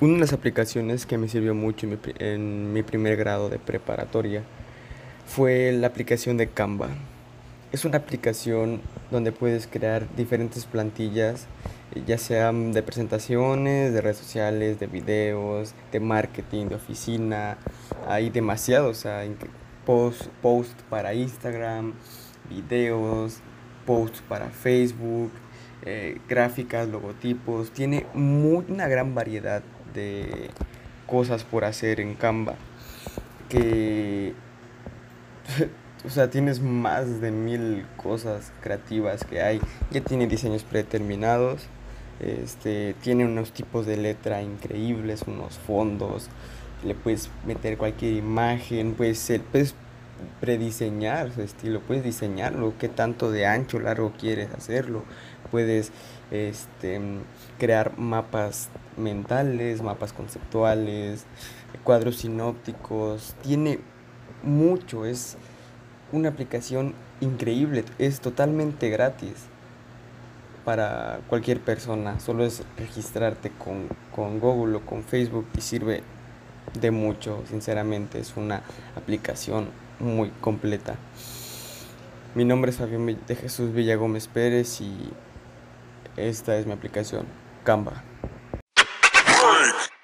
Una de las aplicaciones que me sirvió mucho en mi, en mi primer grado de preparatoria fue la aplicación de Canva. Es una aplicación donde puedes crear diferentes plantillas, ya sean de presentaciones, de redes sociales, de videos, de marketing, de oficina. Hay demasiados, o sea, post, post para Instagram, videos, posts para Facebook, eh, gráficas, logotipos. Tiene mu- una gran variedad de cosas por hacer en Canva que o sea, tienes más de mil cosas creativas que hay. Ya tiene diseños predeterminados. Este, tiene unos tipos de letra increíbles, unos fondos. Le puedes meter cualquier imagen, puedes, puedes prediseñar su estilo, puedes diseñarlo, qué tanto de ancho, largo quieres hacerlo. Puedes este, crear mapas mentales, mapas conceptuales, cuadros sinópticos. Tiene mucho, es una aplicación increíble, es totalmente gratis para cualquier persona, solo es registrarte con, con Google o con Facebook y sirve de mucho, sinceramente, es una aplicación muy completa. Mi nombre es Fabián de Jesús Villagómez Pérez y esta es mi aplicación, Canva. break.